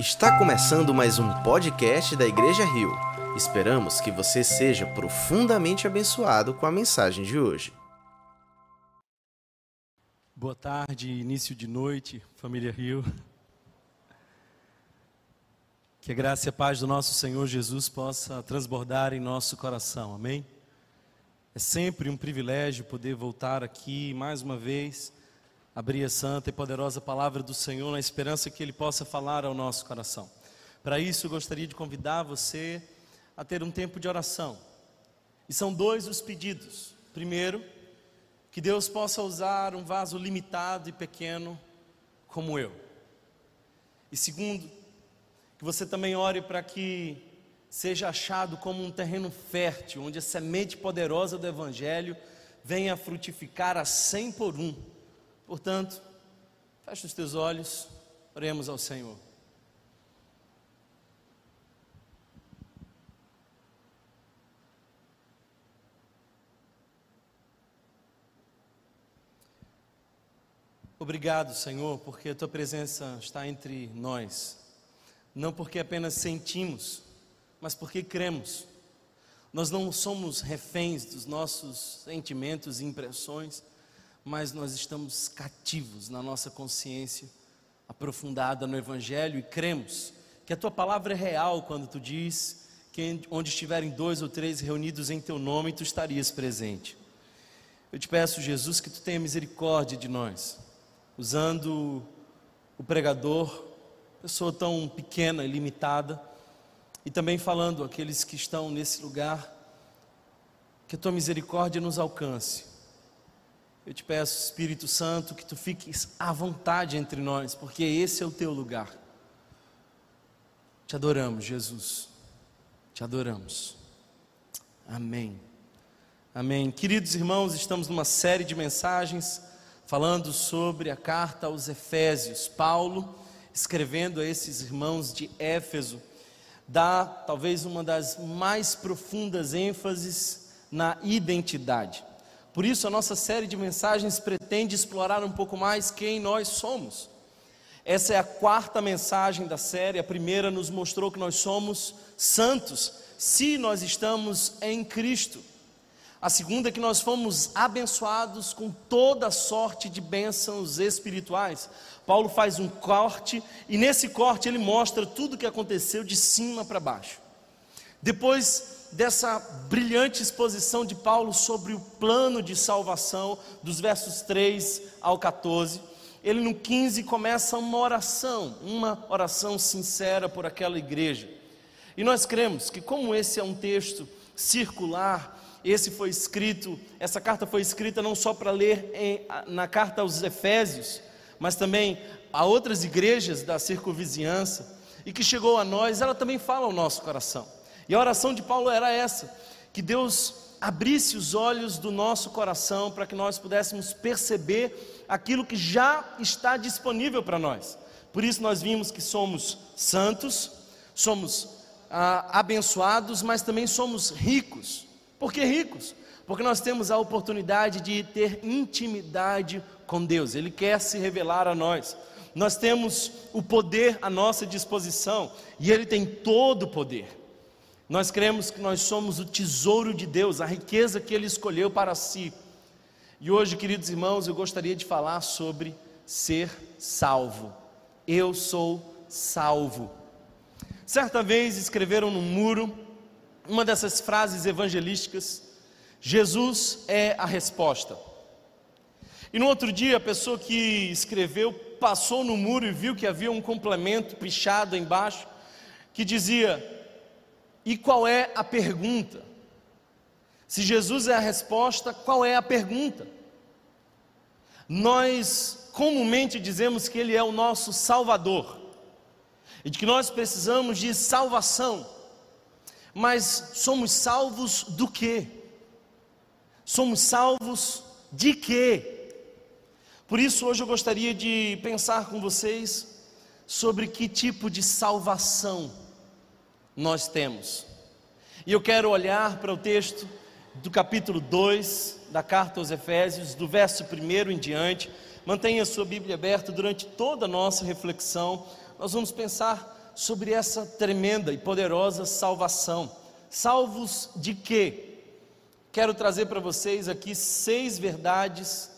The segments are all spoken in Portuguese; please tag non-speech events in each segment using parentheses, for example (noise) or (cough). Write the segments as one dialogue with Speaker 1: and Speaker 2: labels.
Speaker 1: Está começando mais um podcast da Igreja Rio. Esperamos que você seja profundamente abençoado com a mensagem de hoje.
Speaker 2: Boa tarde, início de noite, família Rio. Que a graça e a paz do nosso Senhor Jesus possa transbordar em nosso coração, amém? É sempre um privilégio poder voltar aqui mais uma vez abrir a santa e poderosa palavra do Senhor na esperança que Ele possa falar ao nosso coração. Para isso, gostaria de convidar você a ter um tempo de oração. E são dois os pedidos. Primeiro, que Deus possa usar um vaso limitado e pequeno como eu. E segundo, que você também ore para que seja achado como um terreno fértil, onde a semente poderosa do Evangelho venha frutificar a cem por um Portanto, feche os teus olhos, oremos ao Senhor. Obrigado, Senhor, porque a tua presença está entre nós. Não porque apenas sentimos, mas porque cremos. Nós não somos reféns dos nossos sentimentos e impressões, mas nós estamos cativos na nossa consciência, aprofundada no Evangelho e cremos que a tua palavra é real quando tu diz que onde estiverem dois ou três reunidos em teu nome, tu estarias presente. Eu te peço, Jesus, que tu tenha misericórdia de nós, usando o pregador, pessoa tão pequena e limitada, e também falando aqueles que estão nesse lugar, que a tua misericórdia nos alcance eu te peço, Espírito Santo, que tu fiques à vontade entre nós, porque esse é o teu lugar. Te adoramos, Jesus. Te adoramos. Amém. Amém. Queridos irmãos, estamos numa série de mensagens falando sobre a carta aos Efésios. Paulo, escrevendo a esses irmãos de Éfeso, dá talvez uma das mais profundas ênfases na identidade. Por isso, a nossa série de mensagens pretende explorar um pouco mais quem nós somos. Essa é a quarta mensagem da série. A primeira nos mostrou que nós somos santos se nós estamos em Cristo. A segunda é que nós fomos abençoados com toda sorte de bênçãos espirituais. Paulo faz um corte e nesse corte ele mostra tudo o que aconteceu de cima para baixo. Depois dessa brilhante exposição de Paulo sobre o plano de salvação, dos versos 3 ao 14, ele no 15 começa uma oração, uma oração sincera por aquela igreja. E nós cremos que, como esse é um texto circular, esse foi escrito, essa carta foi escrita não só para ler em, na carta aos Efésios, mas também a outras igrejas da circunvizinhança, e que chegou a nós, ela também fala ao nosso coração. E a oração de Paulo era essa: que Deus abrisse os olhos do nosso coração para que nós pudéssemos perceber aquilo que já está disponível para nós. Por isso nós vimos que somos santos, somos ah, abençoados, mas também somos ricos. Por que ricos? Porque nós temos a oportunidade de ter intimidade com Deus, Ele quer se revelar a nós. Nós temos o poder à nossa disposição e Ele tem todo o poder. Nós cremos que nós somos o tesouro de Deus, a riqueza que Ele escolheu para si. E hoje, queridos irmãos, eu gostaria de falar sobre ser salvo. Eu sou salvo. Certa vez escreveram no muro uma dessas frases evangelísticas: Jesus é a resposta. E no outro dia, a pessoa que escreveu passou no muro e viu que havia um complemento pichado embaixo que dizia: e qual é a pergunta? Se Jesus é a resposta, qual é a pergunta? Nós comumente dizemos que Ele é o nosso Salvador e de que nós precisamos de salvação, mas somos salvos do que? Somos salvos de quê? Por isso, hoje eu gostaria de pensar com vocês sobre que tipo de salvação nós temos. E eu quero olhar para o texto do capítulo 2 da carta aos Efésios, do verso 1 em diante. Mantenha sua Bíblia aberta durante toda a nossa reflexão. Nós vamos pensar sobre essa tremenda e poderosa salvação. Salvos de quê? Quero trazer para vocês aqui seis verdades,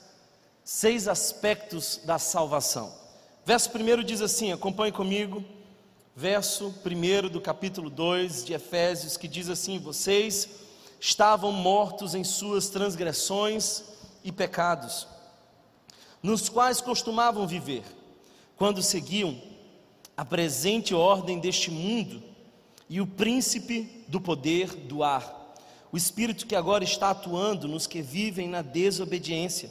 Speaker 2: seis aspectos da salvação. Verso 1 diz assim: acompanhe comigo, verso 1 do capítulo 2 de Efésios, que diz assim: Vocês estavam mortos em suas transgressões e pecados, nos quais costumavam viver, quando seguiam a presente ordem deste mundo e o príncipe do poder do ar, o espírito que agora está atuando nos que vivem na desobediência.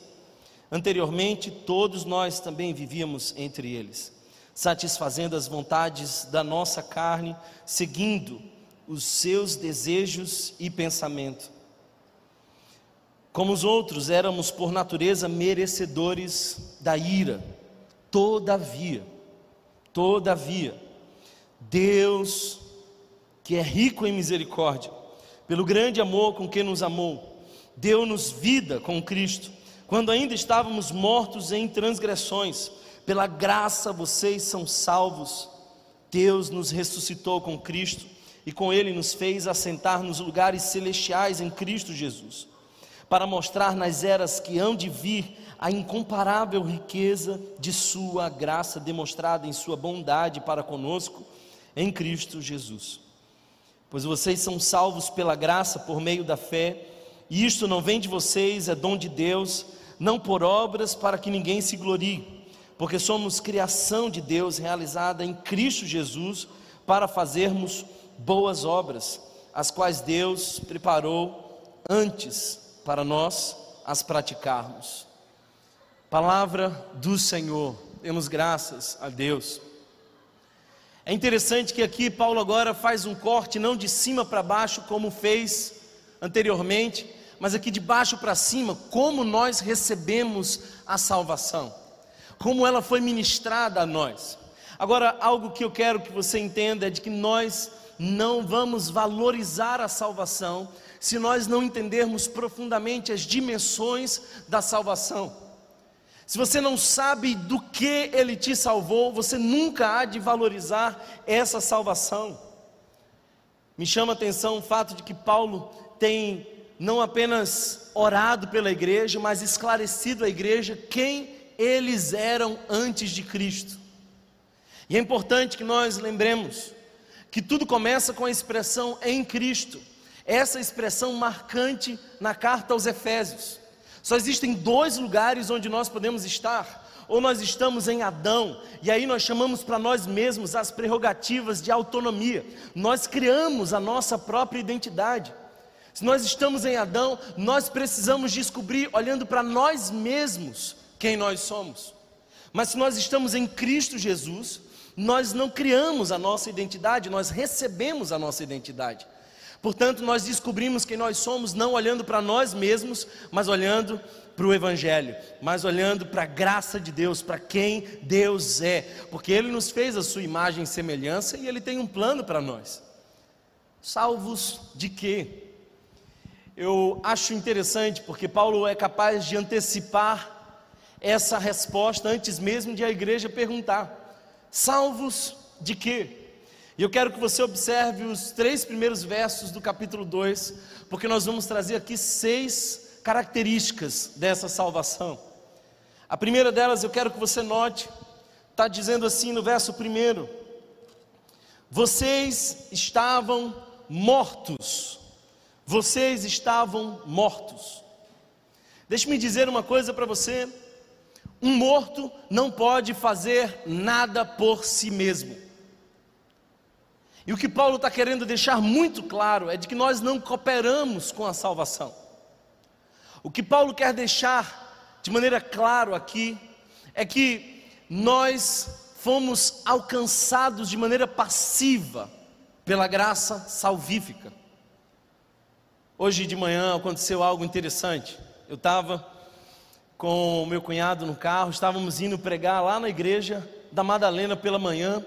Speaker 2: Anteriormente, todos nós também vivíamos entre eles, satisfazendo as vontades da nossa carne, seguindo os seus desejos e pensamento. Como os outros, éramos por natureza merecedores da ira. Todavia, todavia, Deus, que é rico em misericórdia, pelo grande amor com que nos amou, deu-nos vida com Cristo, quando ainda estávamos mortos em transgressões, pela graça vocês são salvos. Deus nos ressuscitou com Cristo e com ele nos fez assentar nos lugares celestiais em Cristo Jesus, para mostrar nas eras que hão de vir a incomparável riqueza de Sua graça demonstrada em Sua bondade para conosco em Cristo Jesus. Pois vocês são salvos pela graça por meio da fé, e isto não vem de vocês, é dom de Deus, não por obras para que ninguém se glorie, porque somos criação de Deus realizada em Cristo Jesus para fazermos boas obras, as quais Deus preparou antes para nós as praticarmos. Palavra do Senhor, demos graças a Deus. É interessante que aqui Paulo agora faz um corte não de cima para baixo, como fez anteriormente, mas aqui de baixo para cima, como nós recebemos a salvação, como ela foi ministrada a nós. Agora, algo que eu quero que você entenda é de que nós não vamos valorizar a salvação se nós não entendermos profundamente as dimensões da salvação. Se você não sabe do que Ele te salvou, você nunca há de valorizar essa salvação. Me chama a atenção o fato de que Paulo tem não apenas orado pela igreja, mas esclarecido à igreja quem eles eram antes de Cristo. E é importante que nós lembremos que tudo começa com a expressão em Cristo, essa expressão marcante na carta aos Efésios. Só existem dois lugares onde nós podemos estar. Ou nós estamos em Adão, e aí nós chamamos para nós mesmos as prerrogativas de autonomia, nós criamos a nossa própria identidade. Se nós estamos em Adão, nós precisamos descobrir, olhando para nós mesmos, quem nós somos. Mas se nós estamos em Cristo Jesus, nós não criamos a nossa identidade, nós recebemos a nossa identidade. Portanto, nós descobrimos quem nós somos não olhando para nós mesmos, mas olhando para o Evangelho, mas olhando para a graça de Deus, para quem Deus é, porque Ele nos fez a sua imagem e semelhança e Ele tem um plano para nós. Salvos de quê? Eu acho interessante porque Paulo é capaz de antecipar essa resposta antes mesmo de a igreja perguntar. Salvos de quê? E eu quero que você observe os três primeiros versos do capítulo 2, porque nós vamos trazer aqui seis características dessa salvação. A primeira delas eu quero que você note, está dizendo assim no verso primeiro: Vocês estavam mortos, vocês estavam mortos. Deixe-me dizer uma coisa para você, um morto não pode fazer nada por si mesmo. E o que Paulo está querendo deixar muito claro é de que nós não cooperamos com a salvação. O que Paulo quer deixar de maneira clara aqui é que nós fomos alcançados de maneira passiva pela graça salvífica. Hoje de manhã aconteceu algo interessante. Eu estava com o meu cunhado no carro, estávamos indo pregar lá na igreja da Madalena pela manhã.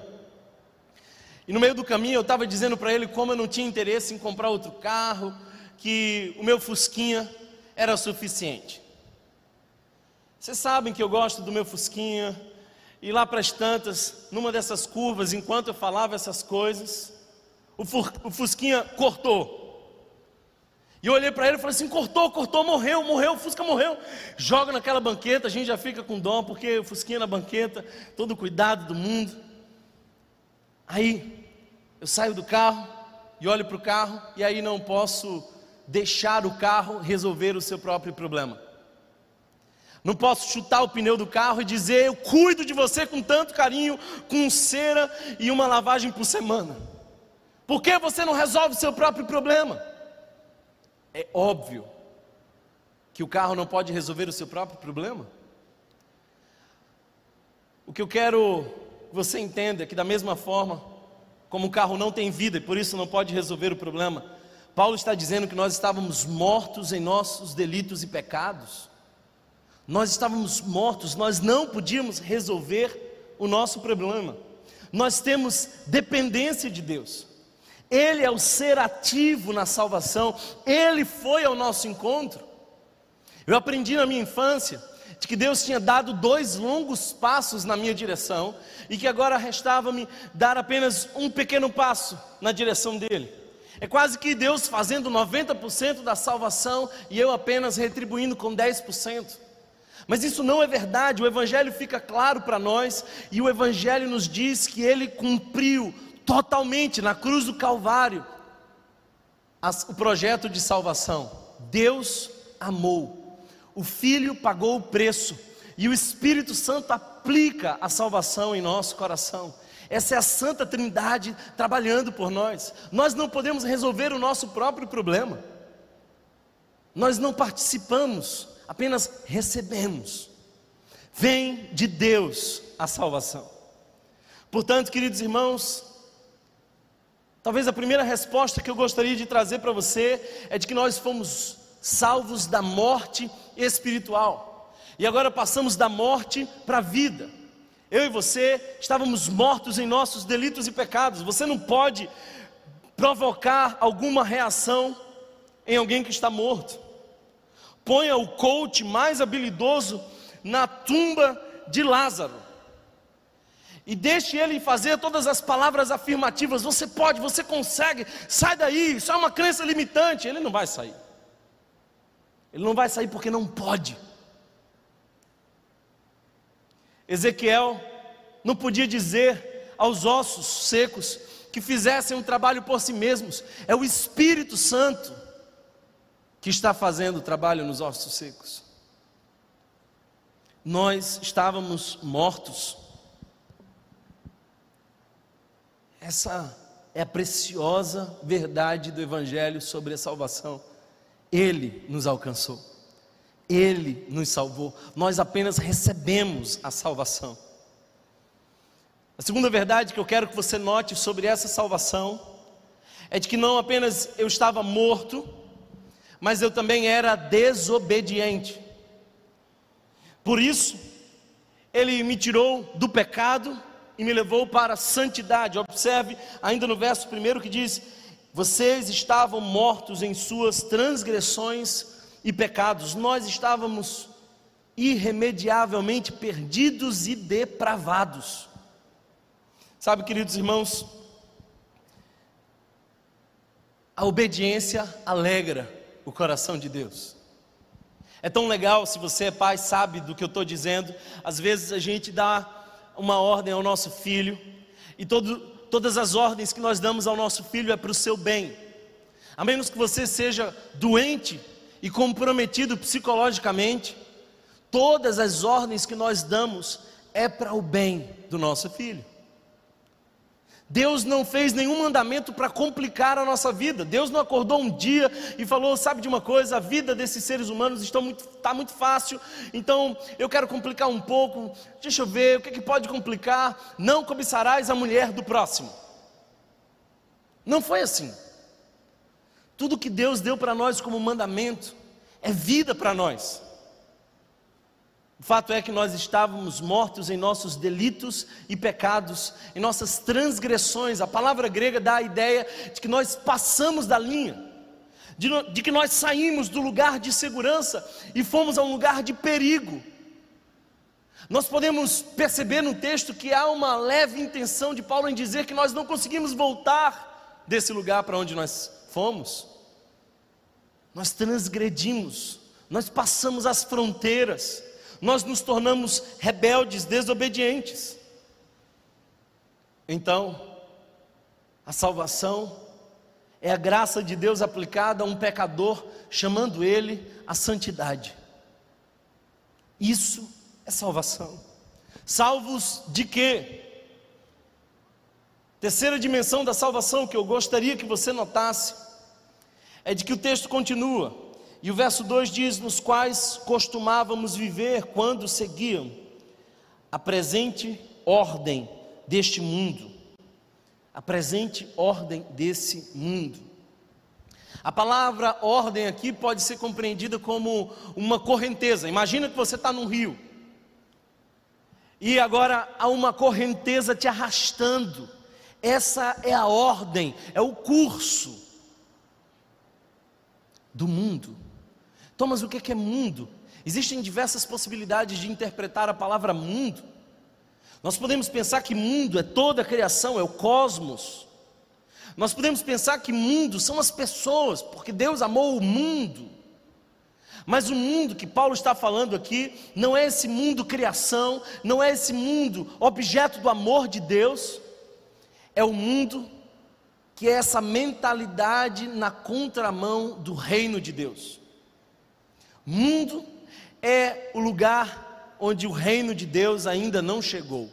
Speaker 2: E no meio do caminho eu estava dizendo para ele como eu não tinha interesse em comprar outro carro, que o meu Fusquinha era suficiente. Vocês sabem que eu gosto do meu Fusquinha, E lá para as tantas, numa dessas curvas, enquanto eu falava essas coisas, o, o Fusquinha cortou. E eu olhei para ele e falei assim: cortou, cortou, morreu, morreu, o Fusca morreu. Joga naquela banqueta, a gente já fica com dó, porque o Fusquinha na banqueta, todo o cuidado do mundo. Aí, eu saio do carro e olho para o carro, e aí não posso deixar o carro resolver o seu próprio problema. Não posso chutar o pneu do carro e dizer: Eu cuido de você com tanto carinho, com cera e uma lavagem por semana. Por que você não resolve o seu próprio problema? É óbvio que o carro não pode resolver o seu próprio problema. O que eu quero que você entenda é que, da mesma forma como o carro não tem vida e por isso não pode resolver o problema, Paulo está dizendo que nós estávamos mortos em nossos delitos e pecados. Nós estávamos mortos, nós não podíamos resolver o nosso problema. Nós temos dependência de Deus. Ele é o ser ativo na salvação, Ele foi ao nosso encontro. Eu aprendi na minha infância de que Deus tinha dado dois longos passos na minha direção e que agora restava-me dar apenas um pequeno passo na direção dele. É quase que Deus fazendo 90% da salvação e eu apenas retribuindo com 10%. Mas isso não é verdade, o Evangelho fica claro para nós e o Evangelho nos diz que ele cumpriu totalmente na cruz do Calvário as, o projeto de salvação. Deus amou, o Filho pagou o preço e o Espírito Santo aplica a salvação em nosso coração. Essa é a Santa Trindade trabalhando por nós. Nós não podemos resolver o nosso próprio problema. Nós não participamos, apenas recebemos. Vem de Deus a salvação. Portanto, queridos irmãos, Talvez a primeira resposta que eu gostaria de trazer para você é de que nós fomos salvos da morte espiritual. E agora passamos da morte para a vida. Eu e você estávamos mortos em nossos delitos e pecados. Você não pode provocar alguma reação em alguém que está morto. Ponha o coach mais habilidoso na tumba de Lázaro e deixe ele fazer todas as palavras afirmativas. Você pode, você consegue, sai daí, isso é uma crença limitante. Ele não vai sair. Ele não vai sair porque não pode. Ezequiel não podia dizer aos ossos secos que fizessem um trabalho por si mesmos. É o Espírito Santo que está fazendo o trabalho nos ossos secos. Nós estávamos mortos Essa é a preciosa verdade do Evangelho sobre a salvação. Ele nos alcançou, Ele nos salvou, nós apenas recebemos a salvação. A segunda verdade que eu quero que você note sobre essa salvação é de que não apenas eu estava morto, mas eu também era desobediente. Por isso, Ele me tirou do pecado e me levou para a santidade. Observe ainda no verso primeiro que diz: Vocês estavam mortos em suas transgressões e pecados, nós estávamos irremediavelmente perdidos e depravados. Sabe, queridos irmãos, a obediência alegra o coração de Deus. É tão legal, se você é pai, sabe do que eu estou dizendo. Às vezes a gente dá uma ordem ao nosso filho, e todo, todas as ordens que nós damos ao nosso filho é para o seu bem, a menos que você seja doente e comprometido psicologicamente, todas as ordens que nós damos é para o bem do nosso filho. Deus não fez nenhum mandamento para complicar a nossa vida. Deus não acordou um dia e falou: sabe de uma coisa, a vida desses seres humanos está muito, está muito fácil, então eu quero complicar um pouco. Deixa eu ver, o que, é que pode complicar? Não cobiçarás a mulher do próximo. Não foi assim. Tudo que Deus deu para nós como mandamento é vida para nós. Fato é que nós estávamos mortos em nossos delitos e pecados, em nossas transgressões. A palavra grega dá a ideia de que nós passamos da linha, de, de que nós saímos do lugar de segurança e fomos a um lugar de perigo. Nós podemos perceber no texto que há uma leve intenção de Paulo em dizer que nós não conseguimos voltar desse lugar para onde nós fomos. Nós transgredimos, nós passamos as fronteiras, nós nos tornamos rebeldes, desobedientes. Então, a salvação é a graça de Deus aplicada a um pecador, chamando ele à santidade. Isso é salvação. Salvos de quê? Terceira dimensão da salvação que eu gostaria que você notasse é de que o texto continua, e o verso 2 diz: Nos quais costumávamos viver quando seguiam a presente ordem deste mundo. A presente ordem desse mundo. A palavra ordem aqui pode ser compreendida como uma correnteza. Imagina que você está num rio e agora há uma correnteza te arrastando. Essa é a ordem, é o curso do mundo. Thomas, o que é mundo? Existem diversas possibilidades de interpretar a palavra mundo. Nós podemos pensar que mundo é toda a criação, é o cosmos. Nós podemos pensar que mundo são as pessoas, porque Deus amou o mundo. Mas o mundo que Paulo está falando aqui não é esse mundo criação, não é esse mundo objeto do amor de Deus, é o mundo que é essa mentalidade na contramão do reino de Deus. Mundo é o lugar onde o reino de Deus ainda não chegou.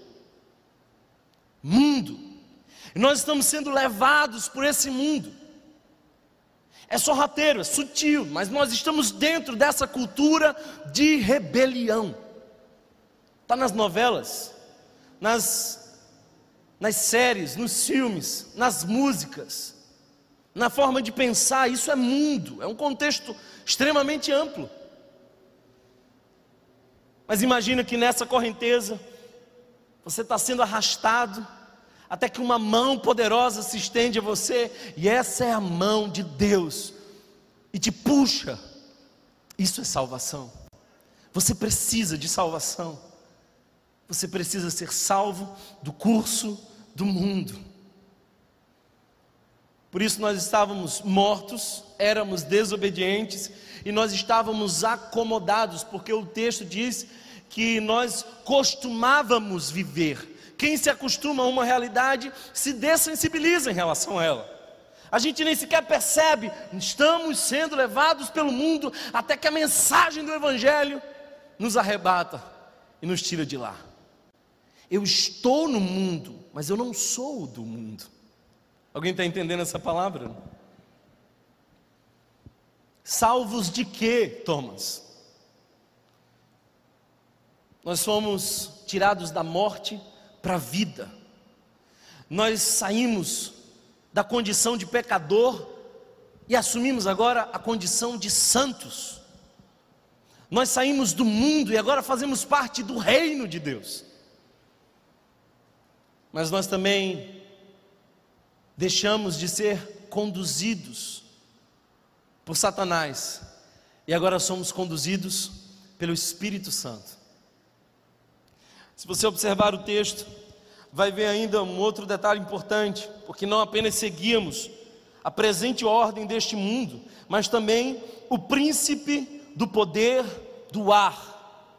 Speaker 2: Mundo. Nós estamos sendo levados por esse mundo é sorrateiro, é sutil, mas nós estamos dentro dessa cultura de rebelião. Está nas novelas, nas, nas séries, nos filmes, nas músicas, na forma de pensar, isso é mundo, é um contexto extremamente amplo. Mas imagina que nessa correnteza, você está sendo arrastado, até que uma mão poderosa se estende a você, e essa é a mão de Deus, e te puxa. Isso é salvação. Você precisa de salvação. Você precisa ser salvo do curso do mundo. Por isso nós estávamos mortos, éramos desobedientes e nós estávamos acomodados, porque o texto diz que nós costumávamos viver quem se acostuma a uma realidade se dessensibiliza em relação a ela. A gente nem sequer percebe, estamos sendo levados pelo mundo até que a mensagem do Evangelho nos arrebata e nos tira de lá. Eu estou no mundo, mas eu não sou do mundo. Alguém está entendendo essa palavra? Salvos de quê, Thomas? Nós fomos tirados da morte para a vida. Nós saímos da condição de pecador e assumimos agora a condição de santos. Nós saímos do mundo e agora fazemos parte do reino de Deus. Mas nós também deixamos de ser conduzidos por Satanás e agora somos conduzidos pelo Espírito Santo. Se você observar o texto, vai ver ainda um outro detalhe importante, porque não apenas seguíamos a presente ordem deste mundo, mas também o príncipe do poder do ar.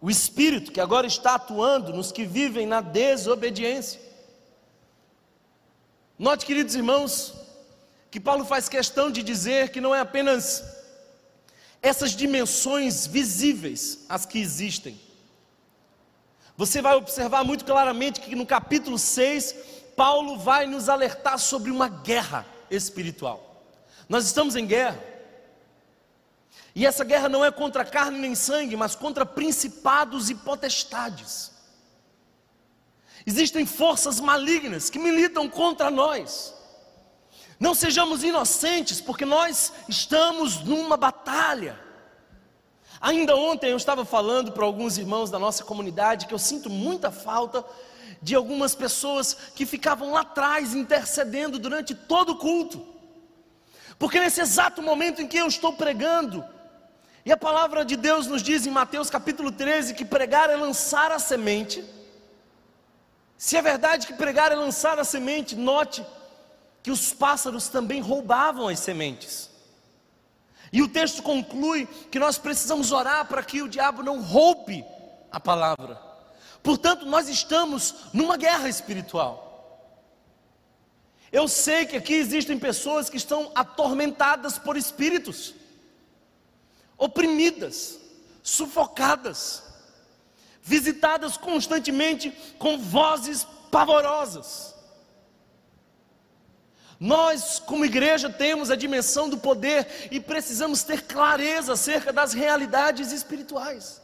Speaker 2: O espírito que agora está atuando nos que vivem na desobediência. Note, queridos irmãos, que Paulo faz questão de dizer que não é apenas essas dimensões visíveis as que existem, você vai observar muito claramente que no capítulo 6, Paulo vai nos alertar sobre uma guerra espiritual. Nós estamos em guerra. E essa guerra não é contra carne nem sangue, mas contra principados e potestades. Existem forças malignas que militam contra nós. Não sejamos inocentes, porque nós estamos numa batalha. Ainda ontem eu estava falando para alguns irmãos da nossa comunidade que eu sinto muita falta de algumas pessoas que ficavam lá atrás intercedendo durante todo o culto. Porque nesse exato momento em que eu estou pregando, E a palavra de Deus nos diz em Mateus capítulo 13 que pregar é lançar a semente. Se é verdade que pregar é lançar a semente, note que os pássaros também roubavam as sementes. E o texto conclui que nós precisamos orar para que o diabo não roube a palavra. Portanto, nós estamos numa guerra espiritual. Eu sei que aqui existem pessoas que estão atormentadas por espíritos oprimidas, sufocadas, visitadas constantemente com vozes pavorosas. Nós, como igreja, temos a dimensão do poder e precisamos ter clareza acerca das realidades espirituais.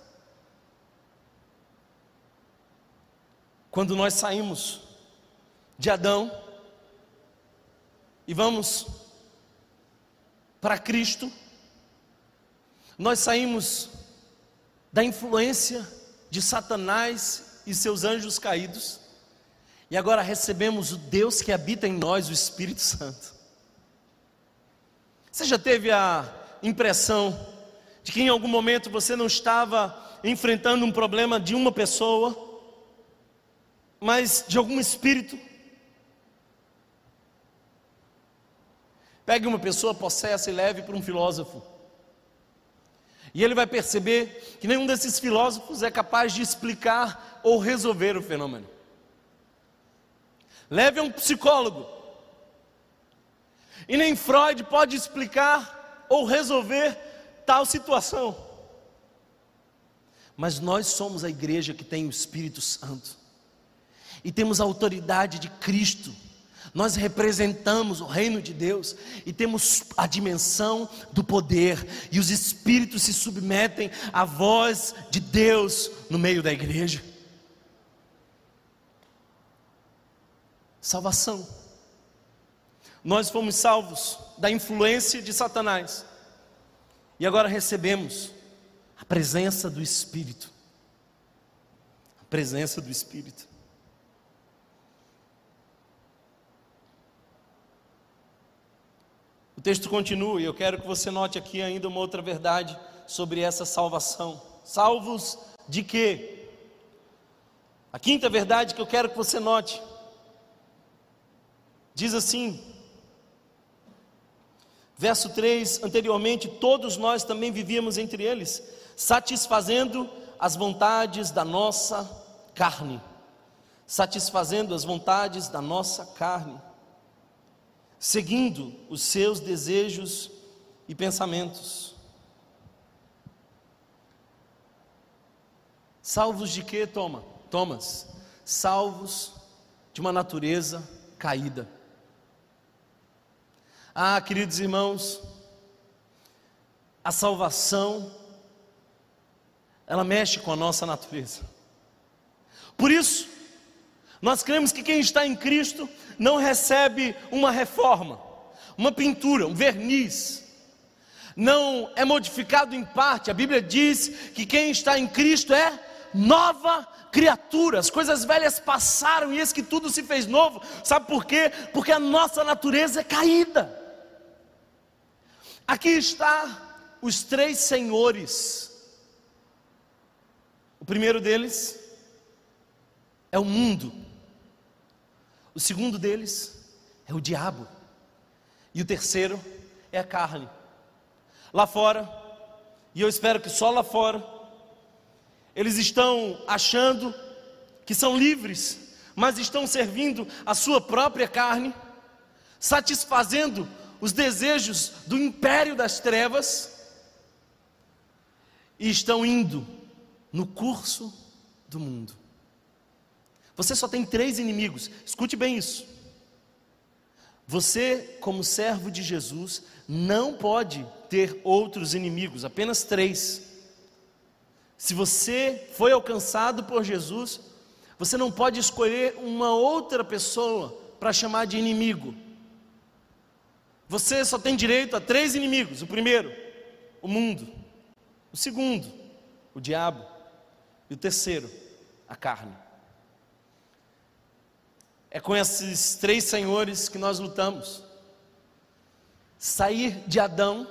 Speaker 2: Quando nós saímos de Adão e vamos para Cristo, nós saímos da influência de Satanás e seus anjos caídos, e agora recebemos o Deus que habita em nós, o Espírito Santo. Você já teve a impressão de que em algum momento você não estava enfrentando um problema de uma pessoa, mas de algum espírito? Pegue uma pessoa possessa e leve para um filósofo. E ele vai perceber que nenhum desses filósofos é capaz de explicar ou resolver o fenômeno. Leve a um psicólogo. E nem Freud pode explicar ou resolver tal situação. Mas nós somos a igreja que tem o Espírito Santo. E temos a autoridade de Cristo nós representamos o reino de Deus e temos a dimensão do poder, e os espíritos se submetem à voz de Deus no meio da igreja. Salvação. Nós fomos salvos da influência de Satanás e agora recebemos a presença do Espírito. A presença do Espírito. O texto continua e eu quero que você note aqui ainda uma outra verdade sobre essa salvação. Salvos de quê? A quinta verdade que eu quero que você note diz assim, verso 3: anteriormente todos nós também vivíamos entre eles, satisfazendo as vontades da nossa carne, satisfazendo as vontades da nossa carne seguindo os seus desejos e pensamentos. Salvos de quê, Toma? Thomas? Salvos de uma natureza caída. Ah, queridos irmãos, a salvação, ela mexe com a nossa natureza. Por isso, nós cremos que quem está em Cristo não recebe uma reforma, uma pintura, um verniz. Não é modificado em parte. A Bíblia diz que quem está em Cristo é nova criatura. As coisas velhas passaram e eis que tudo se fez novo. Sabe por quê? Porque a nossa natureza é caída. Aqui está os três senhores. O primeiro deles é o mundo. O segundo deles é o diabo. E o terceiro é a carne. Lá fora, e eu espero que só lá fora, eles estão achando que são livres, mas estão servindo a sua própria carne, satisfazendo os desejos do império das trevas, e estão indo no curso do mundo. Você só tem três inimigos, escute bem isso. Você, como servo de Jesus, não pode ter outros inimigos, apenas três. Se você foi alcançado por Jesus, você não pode escolher uma outra pessoa para chamar de inimigo. Você só tem direito a três inimigos: o primeiro, o mundo, o segundo, o diabo, e o terceiro, a carne. É com esses três senhores que nós lutamos. Sair de Adão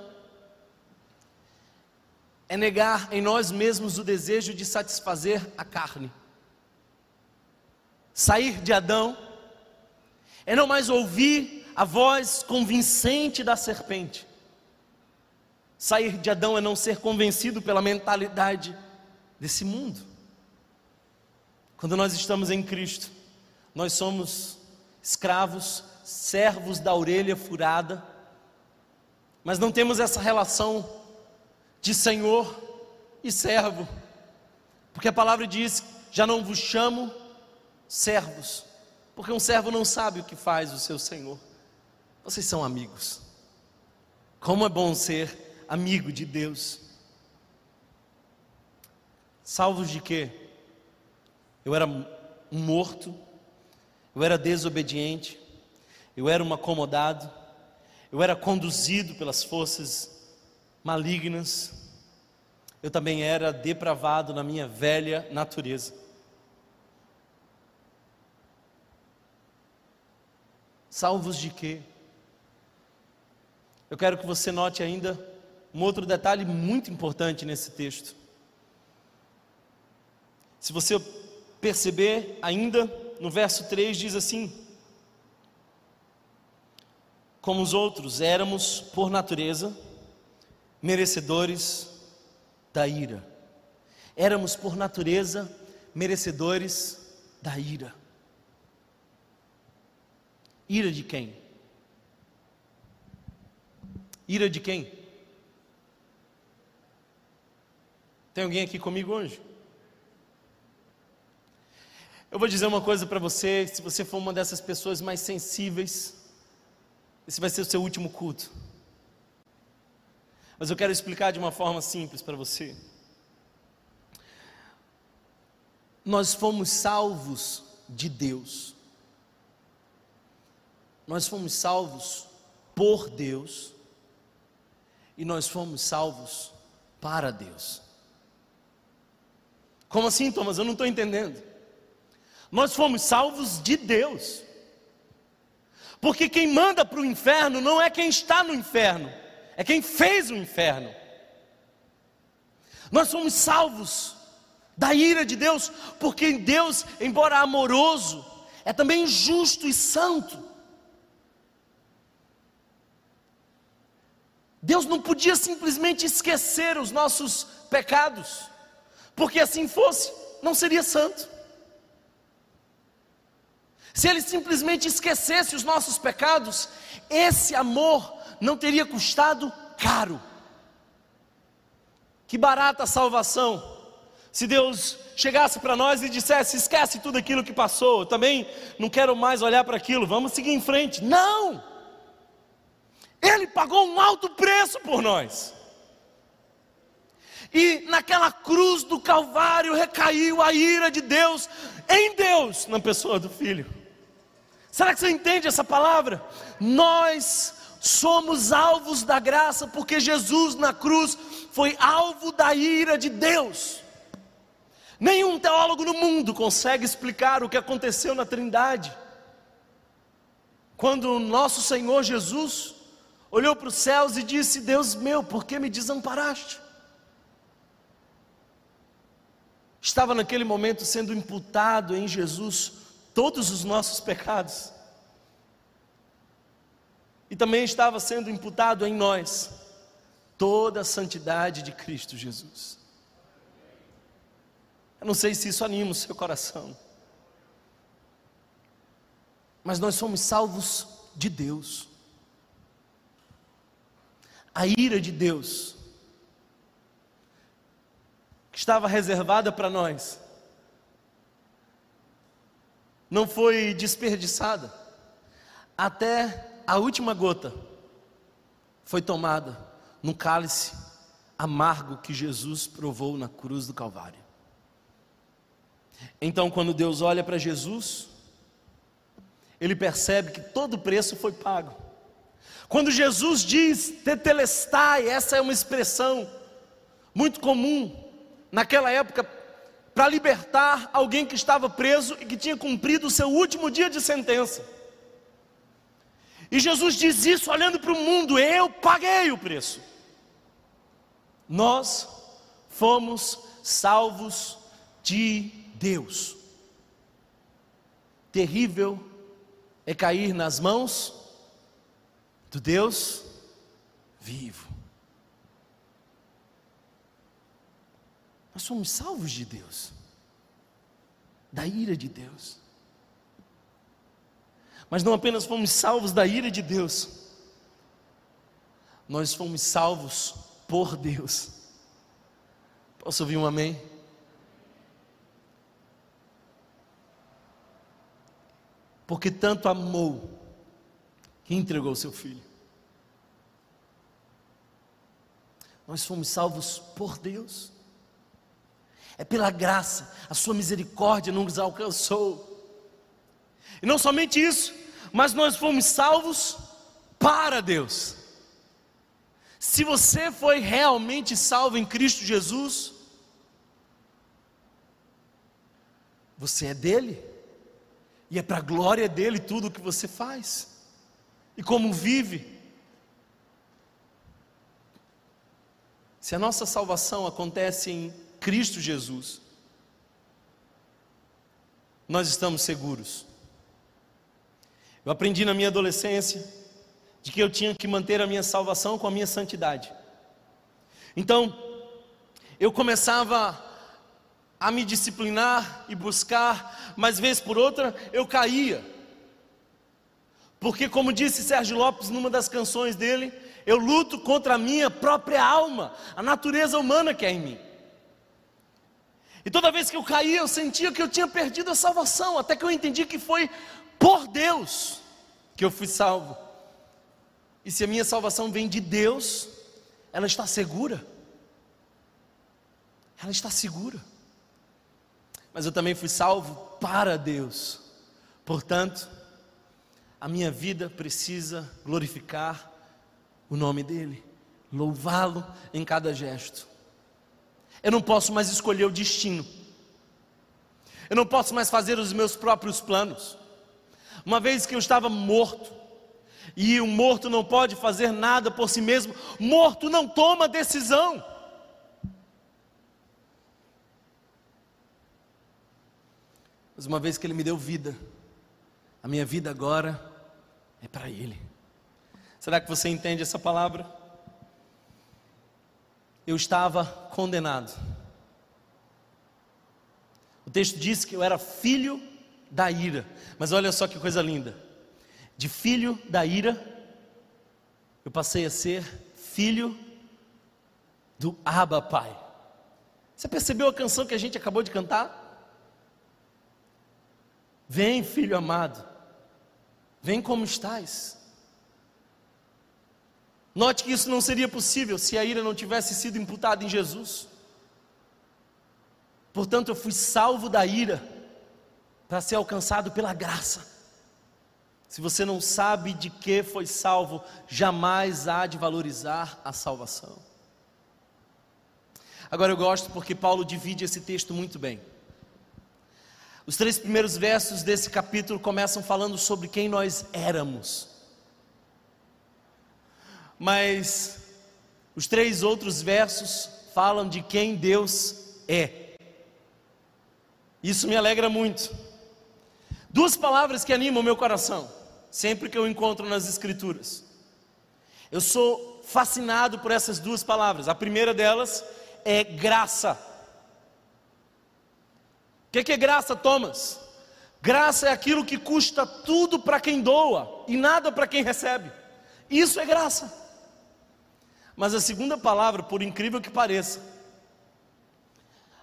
Speaker 2: é negar em nós mesmos o desejo de satisfazer a carne. Sair de Adão é não mais ouvir a voz convincente da serpente. Sair de Adão é não ser convencido pela mentalidade desse mundo. Quando nós estamos em Cristo, nós somos escravos, servos da orelha furada, mas não temos essa relação de senhor e servo, porque a palavra diz: já não vos chamo servos, porque um servo não sabe o que faz o seu senhor, vocês são amigos. Como é bom ser amigo de Deus. Salvos de quê? Eu era um morto, eu era desobediente, eu era um acomodado, eu era conduzido pelas forças malignas, eu também era depravado na minha velha natureza. Salvos de quê? Eu quero que você note ainda um outro detalhe muito importante nesse texto. Se você perceber ainda, no verso 3 diz assim: Como os outros éramos, por natureza, merecedores da ira. Éramos, por natureza, merecedores da ira. Ira de quem? Ira de quem? Tem alguém aqui comigo hoje? Eu vou dizer uma coisa para você: se você for uma dessas pessoas mais sensíveis, esse vai ser o seu último culto. Mas eu quero explicar de uma forma simples para você. Nós fomos salvos de Deus. Nós fomos salvos por Deus. E nós fomos salvos para Deus. Como assim, Thomas? Eu não estou entendendo. Nós fomos salvos de Deus. Porque quem manda para o inferno não é quem está no inferno, é quem fez o inferno. Nós somos salvos da ira de Deus, porque Deus, embora amoroso, é também justo e santo. Deus não podia simplesmente esquecer os nossos pecados, porque assim fosse, não seria santo. Se Ele simplesmente esquecesse os nossos pecados, esse amor não teria custado caro. Que barata a salvação. Se Deus chegasse para nós e dissesse: esquece tudo aquilo que passou, eu também não quero mais olhar para aquilo, vamos seguir em frente. Não! Ele pagou um alto preço por nós. E naquela cruz do Calvário recaiu a ira de Deus em Deus, na pessoa do Filho. Será que você entende essa palavra? Nós somos alvos da graça porque Jesus na cruz foi alvo da ira de Deus. Nenhum teólogo no mundo consegue explicar o que aconteceu na Trindade. Quando o nosso Senhor Jesus olhou para os céus e disse: Deus meu, por que me desamparaste? Estava naquele momento sendo imputado em Jesus todos os nossos pecados e também estava sendo imputado em nós toda a santidade de Cristo Jesus. Eu não sei se isso anima o seu coração, mas nós somos salvos de Deus. A ira de Deus, que estava reservada para nós, não foi desperdiçada, até a última gota foi tomada no cálice amargo que Jesus provou na cruz do Calvário. Então, quando Deus olha para Jesus, ele percebe que todo o preço foi pago. Quando Jesus diz tetelestai, essa é uma expressão muito comum naquela época para libertar alguém que estava preso e que tinha cumprido o seu último dia de sentença. E Jesus diz isso olhando para o mundo: eu paguei o preço. Nós fomos salvos de Deus. Terrível é cair nas mãos do Deus vivo. Nós somos salvos de Deus, da ira de Deus. Mas não apenas fomos salvos da ira de Deus, nós fomos salvos por Deus. Posso ouvir um amém? Porque tanto amou que entregou seu filho. Nós fomos salvos por Deus. É pela graça, a sua misericórdia nos alcançou. E não somente isso, mas nós fomos salvos para Deus. Se você foi realmente salvo em Cristo Jesus, você é dele, e é para a glória dele tudo o que você faz, e como vive. Se a nossa salvação acontece em Cristo Jesus, nós estamos seguros. Eu aprendi na minha adolescência de que eu tinha que manter a minha salvação com a minha santidade. Então, eu começava a me disciplinar e buscar, mas vez por outra eu caía. Porque, como disse Sérgio Lopes numa das canções dele, eu luto contra a minha própria alma, a natureza humana que é em mim. E toda vez que eu caía, eu sentia que eu tinha perdido a salvação, até que eu entendi que foi por Deus que eu fui salvo. E se a minha salvação vem de Deus, ela está segura. Ela está segura. Mas eu também fui salvo para Deus. Portanto, a minha vida precisa glorificar o nome dEle, louvá-lo em cada gesto. Eu não posso mais escolher o destino. Eu não posso mais fazer os meus próprios planos. Uma vez que eu estava morto, e o morto não pode fazer nada por si mesmo, morto não toma decisão. Mas uma vez que Ele me deu vida, a minha vida agora é para Ele. Será que você entende essa palavra? Eu estava condenado. O texto diz que eu era filho da ira. Mas olha só que coisa linda. De filho da ira, eu passei a ser filho do Abba Pai. Você percebeu a canção que a gente acabou de cantar? Vem, filho amado, vem como estás. Note que isso não seria possível se a ira não tivesse sido imputada em Jesus. Portanto, eu fui salvo da ira para ser alcançado pela graça. Se você não sabe de que foi salvo, jamais há de valorizar a salvação. Agora eu gosto porque Paulo divide esse texto muito bem. Os três primeiros versos desse capítulo começam falando sobre quem nós éramos. Mas os três outros versos falam de quem Deus é. Isso me alegra muito. Duas palavras que animam o meu coração, sempre que eu encontro nas Escrituras. Eu sou fascinado por essas duas palavras. A primeira delas é graça. O que, que é graça, Thomas? Graça é aquilo que custa tudo para quem doa e nada para quem recebe. Isso é graça. Mas a segunda palavra, por incrível que pareça,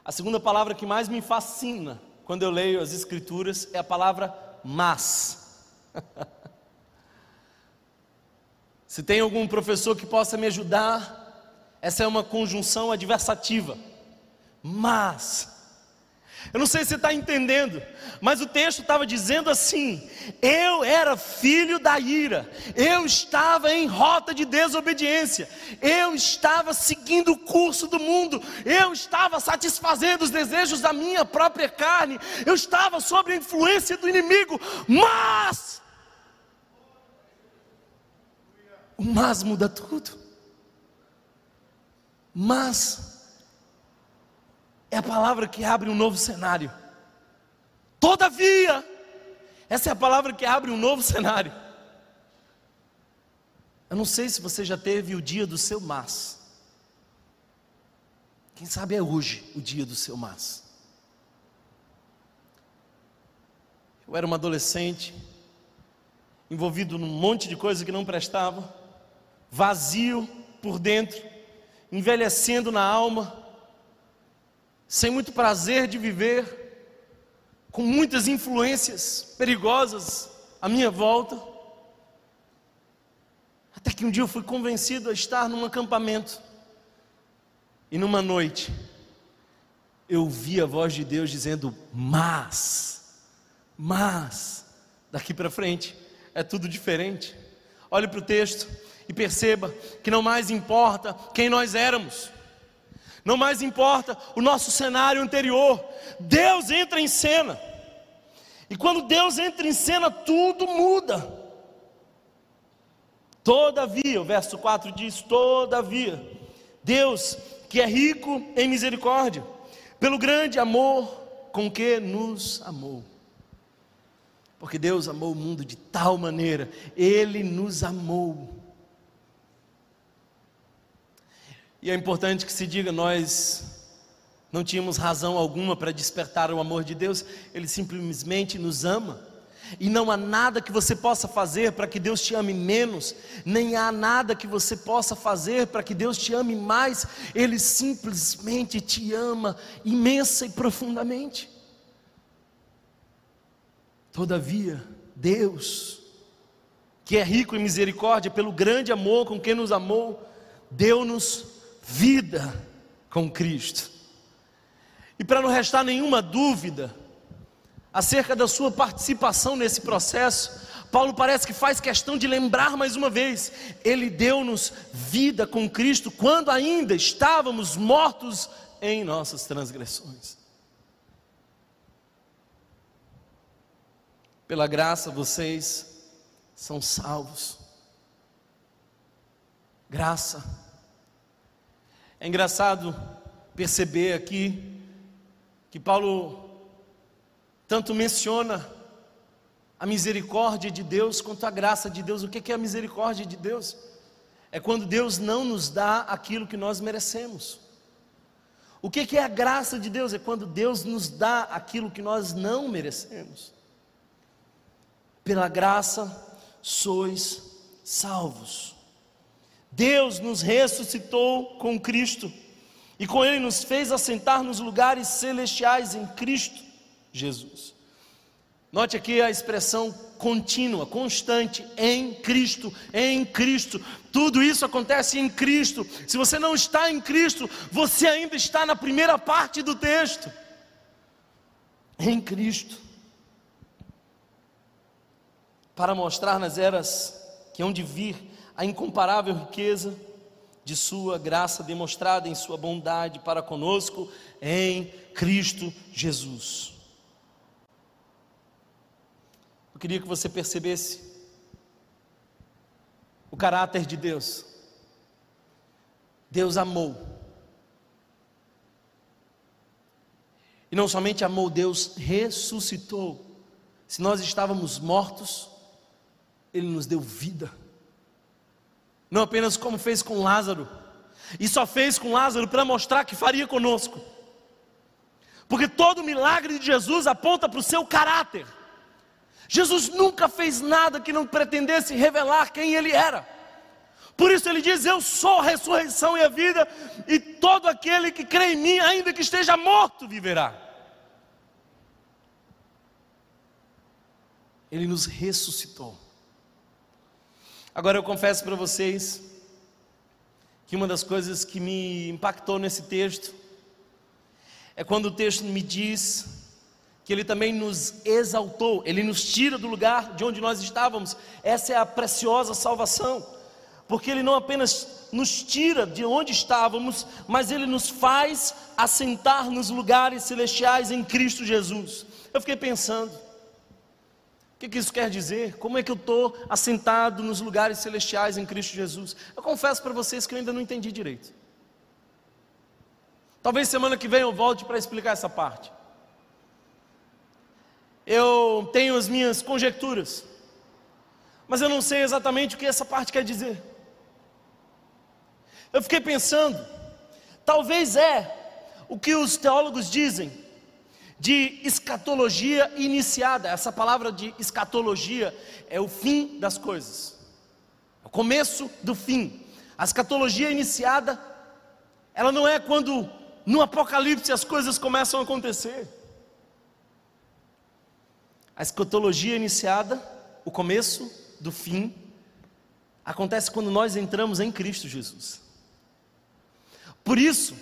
Speaker 2: a segunda palavra que mais me fascina quando eu leio as Escrituras é a palavra mas. (laughs) Se tem algum professor que possa me ajudar, essa é uma conjunção adversativa. Mas eu não sei se você está entendendo, mas o texto estava dizendo assim: eu era filho da ira, eu estava em rota de desobediência, eu estava seguindo o curso do mundo, eu estava satisfazendo os desejos da minha própria carne, eu estava sob a influência do inimigo, mas. O mas muda tudo. Mas é a palavra que abre um novo cenário. Todavia, essa é a palavra que abre um novo cenário. Eu não sei se você já teve o dia do seu mas. Quem sabe é hoje o dia do seu mas. Eu era um adolescente, envolvido num monte de coisa que não prestava, vazio por dentro, envelhecendo na alma, sem muito prazer de viver, com muitas influências perigosas à minha volta. Até que um dia eu fui convencido a estar num acampamento. E numa noite, eu vi a voz de Deus dizendo: Mas, mas, daqui para frente é tudo diferente. Olhe para o texto e perceba que não mais importa quem nós éramos, não mais importa o nosso cenário anterior, Deus entra em cena, e quando Deus entra em cena, tudo muda. Todavia, o verso 4 diz: Todavia, Deus, que é rico em misericórdia, pelo grande amor com que nos amou. Porque Deus amou o mundo de tal maneira, Ele nos amou. E é importante que se diga, nós não tínhamos razão alguma para despertar o amor de Deus, Ele simplesmente nos ama. E não há nada que você possa fazer para que Deus te ame menos, nem há nada que você possa fazer para que Deus te ame mais, Ele simplesmente te ama imensa e profundamente. Todavia, Deus, que é rico em misericórdia, pelo grande amor com que nos amou, deu-nos vida com Cristo. E para não restar nenhuma dúvida acerca da sua participação nesse processo, Paulo parece que faz questão de lembrar mais uma vez: Ele deu-nos vida com Cristo quando ainda estávamos mortos em nossas transgressões. Pela graça vocês são salvos. Graça. É engraçado perceber aqui que Paulo tanto menciona a misericórdia de Deus quanto a graça de Deus. O que é a misericórdia de Deus? É quando Deus não nos dá aquilo que nós merecemos. O que é a graça de Deus? É quando Deus nos dá aquilo que nós não merecemos pela graça sois salvos. Deus nos ressuscitou com Cristo e com Ele nos fez assentar nos lugares celestiais em Cristo Jesus. Note aqui a expressão contínua, constante, em Cristo, em Cristo. Tudo isso acontece em Cristo. Se você não está em Cristo, você ainda está na primeira parte do texto. Em Cristo para mostrar nas eras que hão de vir a incomparável riqueza de Sua graça demonstrada em Sua bondade para conosco em Cristo Jesus. Eu queria que você percebesse o caráter de Deus. Deus amou. E não somente amou, Deus ressuscitou. Se nós estávamos mortos, ele nos deu vida. Não apenas como fez com Lázaro, e só fez com Lázaro para mostrar que faria conosco. Porque todo milagre de Jesus aponta para o seu caráter. Jesus nunca fez nada que não pretendesse revelar quem ele era. Por isso ele diz: Eu sou a ressurreição e a vida, e todo aquele que crê em mim, ainda que esteja morto, viverá. Ele nos ressuscitou. Agora eu confesso para vocês que uma das coisas que me impactou nesse texto é quando o texto me diz que ele também nos exaltou, ele nos tira do lugar de onde nós estávamos. Essa é a preciosa salvação, porque ele não apenas nos tira de onde estávamos, mas ele nos faz assentar nos lugares celestiais em Cristo Jesus. Eu fiquei pensando, que, que isso quer dizer? Como é que eu estou assentado nos lugares celestiais em Cristo Jesus? Eu confesso para vocês que eu ainda não entendi direito. Talvez semana que vem eu volte para explicar essa parte. Eu tenho as minhas conjecturas, mas eu não sei exatamente o que essa parte quer dizer. Eu fiquei pensando, talvez é o que os teólogos dizem de escatologia iniciada. Essa palavra de escatologia é o fim das coisas, o começo do fim. A escatologia iniciada, ela não é quando no Apocalipse as coisas começam a acontecer. A escatologia iniciada, o começo do fim, acontece quando nós entramos em Cristo Jesus. Por isso,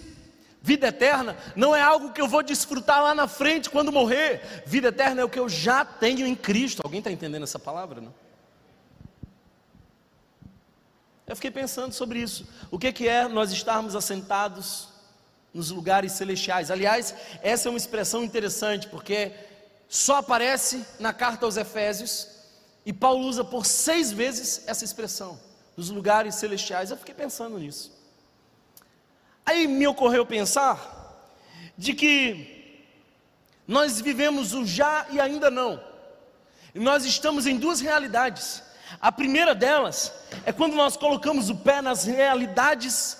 Speaker 2: vida eterna não é algo que eu vou desfrutar lá na frente quando morrer. Vida eterna é o que eu já tenho em Cristo. Alguém está entendendo essa palavra? Não? Eu fiquei pensando sobre isso. O que, que é nós estarmos assentados nos lugares celestiais? Aliás, essa é uma expressão interessante, porque só aparece na carta aos Efésios, e Paulo usa por seis vezes essa expressão, nos lugares celestiais. Eu fiquei pensando nisso. Aí me ocorreu pensar de que nós vivemos o já e ainda não, e nós estamos em duas realidades. A primeira delas é quando nós colocamos o pé nas realidades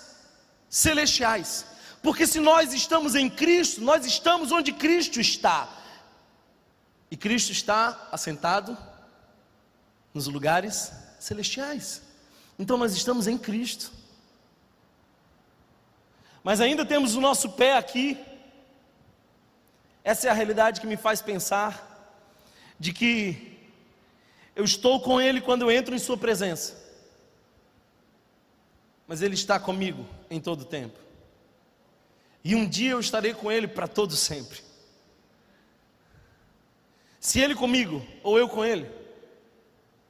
Speaker 2: celestiais, porque se nós estamos em Cristo, nós estamos onde Cristo está. E Cristo está assentado nos lugares celestiais. Então nós estamos em Cristo. Mas ainda temos o nosso pé aqui. Essa é a realidade que me faz pensar de que eu estou com Ele quando eu entro em Sua presença, mas Ele está comigo em todo o tempo, e um dia eu estarei com Ele para todo sempre. Se Ele comigo ou eu com Ele,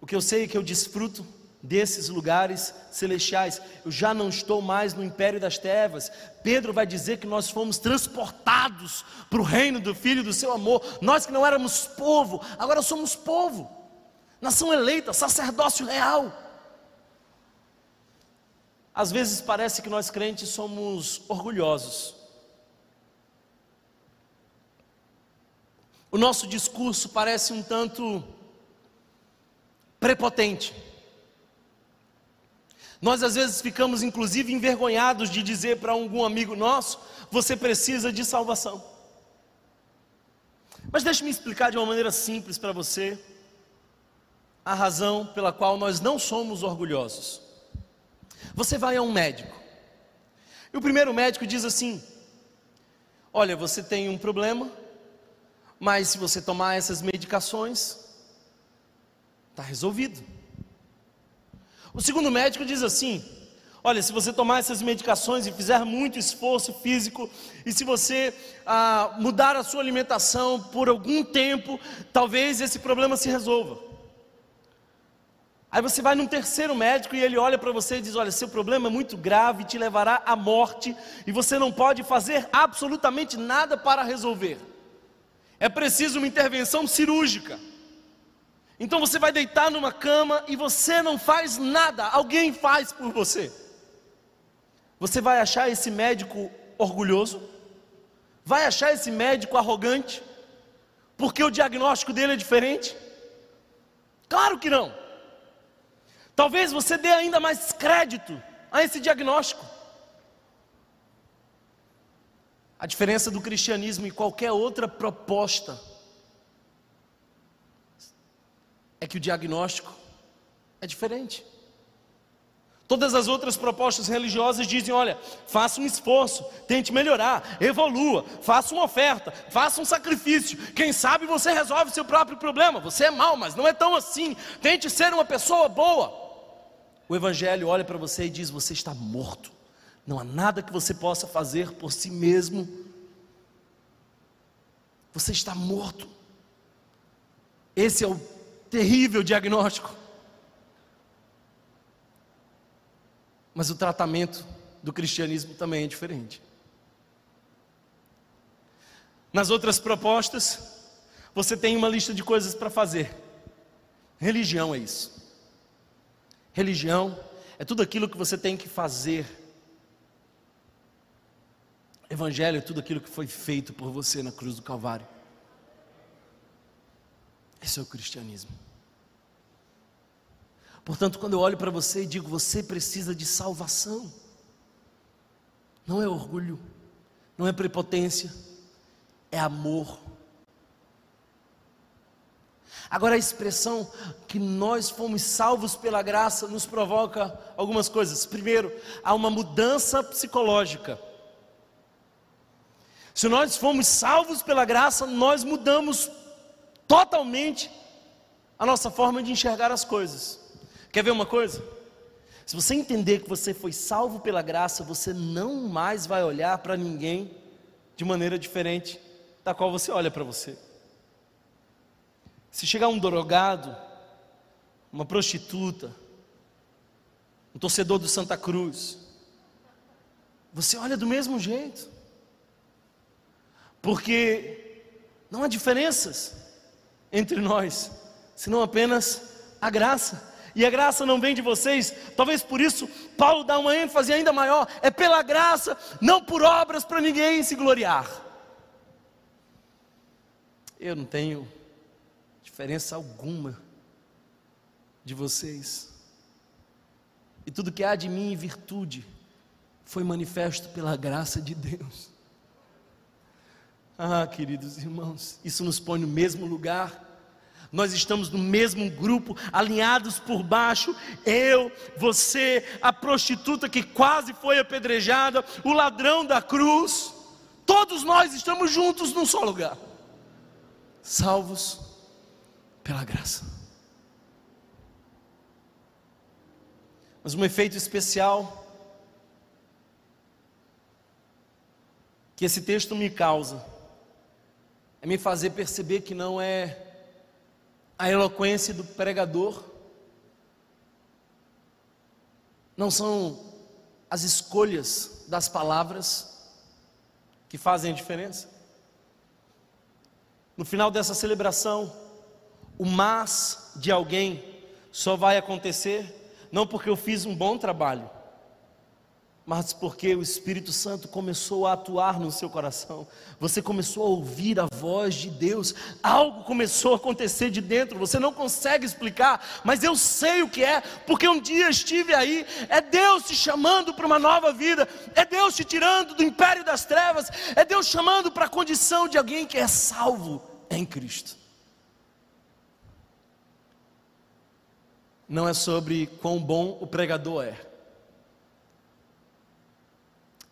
Speaker 2: o que eu sei é que eu desfruto desses lugares celestiais. Eu já não estou mais no império das trevas. Pedro vai dizer que nós fomos transportados para o reino do Filho do seu amor. Nós que não éramos povo, agora somos povo, nação eleita, sacerdócio real. Às vezes parece que nós crentes somos orgulhosos. O nosso discurso parece um tanto prepotente. Nós às vezes ficamos inclusive envergonhados de dizer para algum amigo nosso: você precisa de salvação. Mas deixe-me explicar de uma maneira simples para você a razão pela qual nós não somos orgulhosos. Você vai a um médico, e o primeiro médico diz assim: Olha, você tem um problema, mas se você tomar essas medicações, está resolvido. O segundo médico diz assim: Olha, se você tomar essas medicações e fizer muito esforço físico, e se você ah, mudar a sua alimentação por algum tempo, talvez esse problema se resolva. Aí você vai num terceiro médico e ele olha para você e diz: Olha, seu problema é muito grave, te levará à morte, e você não pode fazer absolutamente nada para resolver é preciso uma intervenção cirúrgica. Então você vai deitar numa cama e você não faz nada, alguém faz por você. Você vai achar esse médico orgulhoso? Vai achar esse médico arrogante? Porque o diagnóstico dele é diferente? Claro que não. Talvez você dê ainda mais crédito a esse diagnóstico. A diferença do cristianismo e qualquer outra proposta é que o diagnóstico é diferente. Todas as outras propostas religiosas dizem: olha, faça um esforço, tente melhorar, evolua, faça uma oferta, faça um sacrifício. Quem sabe você resolve seu próprio problema. Você é mau, mas não é tão assim. Tente ser uma pessoa boa. O Evangelho olha para você e diz: você está morto. Não há nada que você possa fazer por si mesmo. Você está morto. Esse é o terrível diagnóstico. Mas o tratamento do cristianismo também é diferente. Nas outras propostas, você tem uma lista de coisas para fazer. Religião é isso. Religião é tudo aquilo que você tem que fazer Evangelho é tudo aquilo que foi feito por você na cruz do Calvário. Esse é o cristianismo. Portanto, quando eu olho para você e digo, você precisa de salvação, não é orgulho, não é prepotência, é amor. Agora, a expressão que nós fomos salvos pela graça nos provoca algumas coisas. Primeiro, há uma mudança psicológica. Se nós fomos salvos pela graça, nós mudamos totalmente a nossa forma de enxergar as coisas. Quer ver uma coisa? Se você entender que você foi salvo pela graça, você não mais vai olhar para ninguém de maneira diferente da qual você olha para você. Se chegar um drogado, uma prostituta, um torcedor do Santa Cruz, você olha do mesmo jeito, porque não há diferenças entre nós, senão apenas a graça. E a graça não vem de vocês, talvez por isso Paulo dá uma ênfase ainda maior: é pela graça, não por obras para ninguém se gloriar. Eu não tenho diferença alguma de vocês, e tudo que há de mim em virtude foi manifesto pela graça de Deus. Ah, queridos irmãos, isso nos põe no mesmo lugar. Nós estamos no mesmo grupo, alinhados por baixo. Eu, você, a prostituta que quase foi apedrejada, o ladrão da cruz. Todos nós estamos juntos num só lugar, salvos pela graça. Mas um efeito especial que esse texto me causa é me fazer perceber que não é a eloquência do pregador, não são as escolhas das palavras que fazem a diferença. No final dessa celebração, o mas de alguém só vai acontecer não porque eu fiz um bom trabalho, mas porque o Espírito Santo começou a atuar no seu coração, você começou a ouvir a voz de Deus, algo começou a acontecer de dentro, você não consegue explicar, mas eu sei o que é, porque um dia estive aí, é Deus te chamando para uma nova vida, é Deus te tirando do império das trevas, é Deus chamando para a condição de alguém que é salvo em Cristo. Não é sobre quão bom o pregador é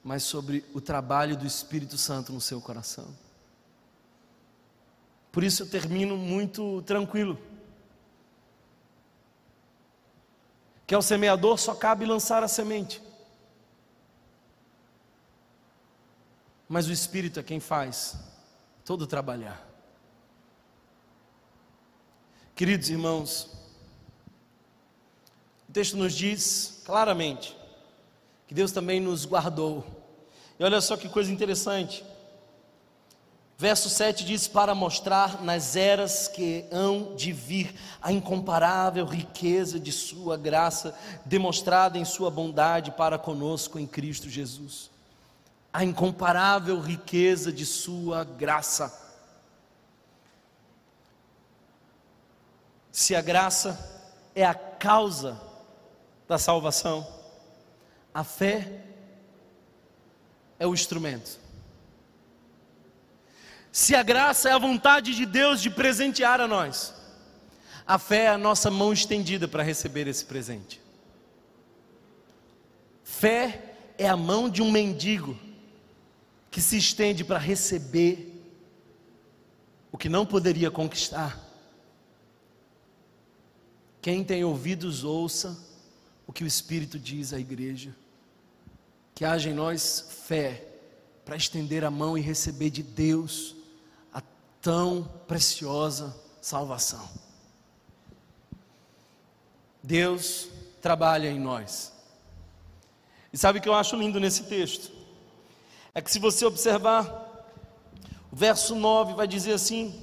Speaker 2: mas sobre o trabalho do Espírito Santo no seu coração. Por isso eu termino muito tranquilo. Que ao semeador só cabe lançar a semente. Mas o Espírito é quem faz todo trabalhar. Queridos irmãos, o texto nos diz claramente que Deus também nos guardou. E olha só que coisa interessante. Verso 7 diz: Para mostrar nas eras que hão de vir a incomparável riqueza de Sua graça, demonstrada em Sua bondade para conosco em Cristo Jesus. A incomparável riqueza de Sua graça. Se a graça é a causa da salvação, a fé é o instrumento. Se a graça é a vontade de Deus de presentear a nós, a fé é a nossa mão estendida para receber esse presente. Fé é a mão de um mendigo que se estende para receber o que não poderia conquistar. Quem tem ouvidos, ouça o que o Espírito diz à igreja que haja em nós fé para estender a mão e receber de Deus a tão preciosa salvação. Deus trabalha em nós. E sabe o que eu acho lindo nesse texto? É que se você observar, o verso 9 vai dizer assim: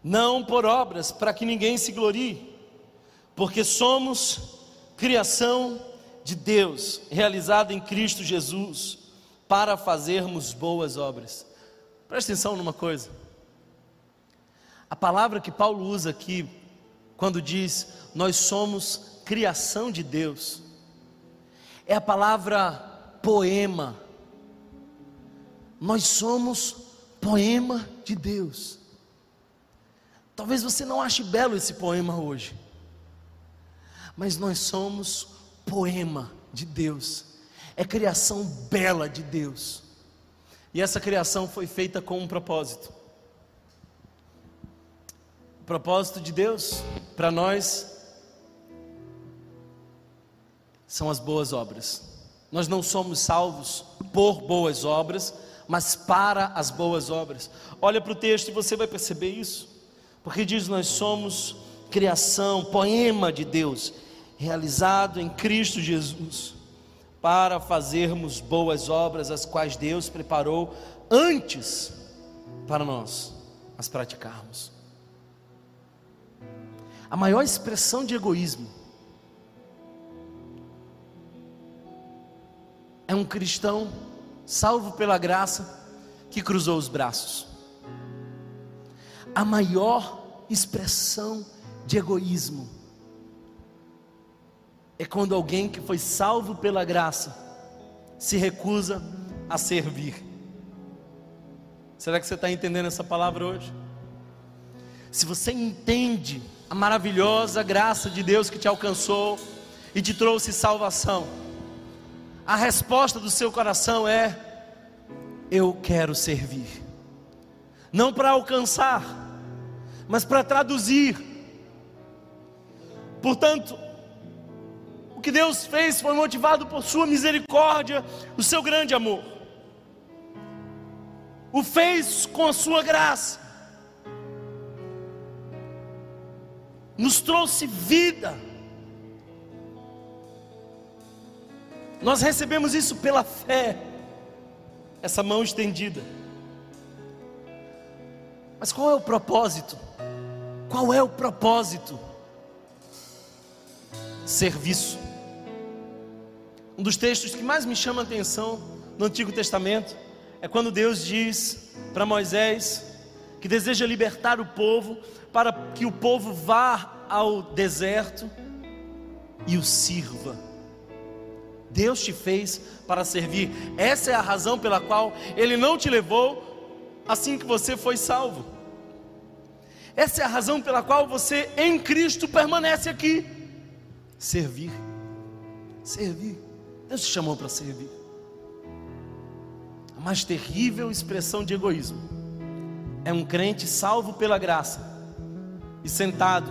Speaker 2: Não por obras, para que ninguém se glorie, porque somos criação de Deus, realizada em Cristo Jesus, para fazermos boas obras. Presta atenção numa coisa. A palavra que Paulo usa aqui, quando diz nós somos criação de Deus, é a palavra poema. Nós somos poema de Deus. Talvez você não ache belo esse poema hoje, mas nós somos poema de Deus, é criação bela de Deus, e essa criação foi feita com um propósito. O propósito de Deus para nós são as boas obras. Nós não somos salvos por boas obras, mas para as boas obras. Olha para o texto e você vai perceber isso. Porque diz: Nós somos criação, poema de Deus, realizado em Cristo Jesus, para fazermos boas obras, as quais Deus preparou antes para nós as praticarmos. A maior expressão de egoísmo é um cristão salvo pela graça que cruzou os braços a maior expressão de egoísmo é quando alguém que foi salvo pela graça se recusa a servir. Será que você está entendendo essa palavra hoje? Se você entende a maravilhosa graça de Deus que te alcançou e te trouxe salvação, a resposta do seu coração é: Eu quero servir não para alcançar, mas para traduzir. Portanto, o que Deus fez foi motivado por Sua misericórdia, o seu grande amor. O fez com a Sua graça, nos trouxe vida. Nós recebemos isso pela fé, essa mão estendida. Mas qual é o propósito? Qual é o propósito? Serviço. Um dos textos que mais me chama a atenção no Antigo Testamento é quando Deus diz para Moisés que deseja libertar o povo para que o povo vá ao deserto e o sirva. Deus te fez para servir. Essa é a razão pela qual Ele não te levou assim que você foi salvo. Essa é a razão pela qual você em Cristo permanece aqui. Servir. Servir. Deus te chamou para servir. A mais terrível expressão de egoísmo é um crente salvo pela graça e sentado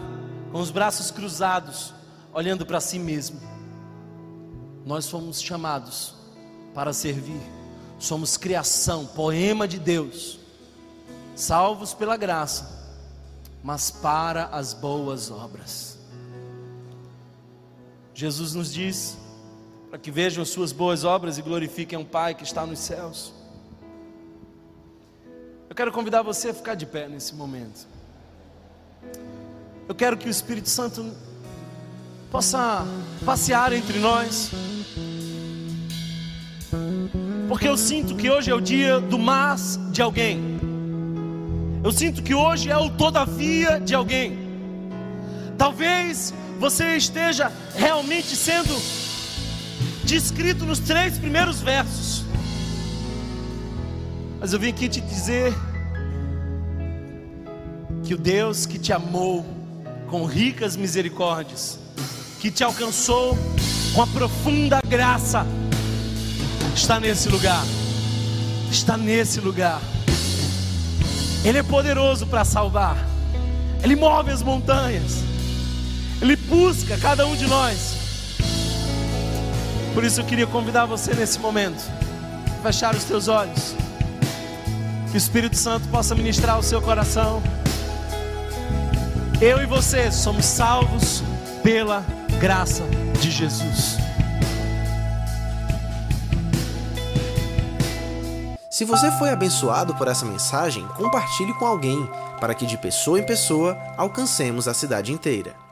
Speaker 2: com os braços cruzados, olhando para si mesmo. Nós fomos chamados para servir. Somos criação, poema de Deus salvos pela graça, mas para as boas obras. Jesus nos diz para que vejam as suas boas obras e glorifiquem o Pai que está nos céus. Eu quero convidar você a ficar de pé nesse momento. Eu quero que o Espírito Santo possa passear entre nós. Porque eu sinto que hoje é o dia do mas de alguém. Eu sinto que hoje é o todavia de alguém. Talvez você esteja realmente sendo descrito nos três primeiros versos. Mas eu vim aqui te dizer que o Deus que te amou com ricas misericórdias, que te alcançou com a profunda graça, está nesse lugar. Está nesse lugar. Ele é poderoso para salvar. Ele move as montanhas. Ele busca cada um de nós. Por isso eu queria convidar você nesse momento, fechar os teus olhos. Que o Espírito Santo possa ministrar o seu coração. Eu e você somos salvos pela graça de Jesus.
Speaker 1: Se você foi abençoado por essa mensagem, compartilhe com alguém, para que de pessoa em pessoa alcancemos a cidade inteira.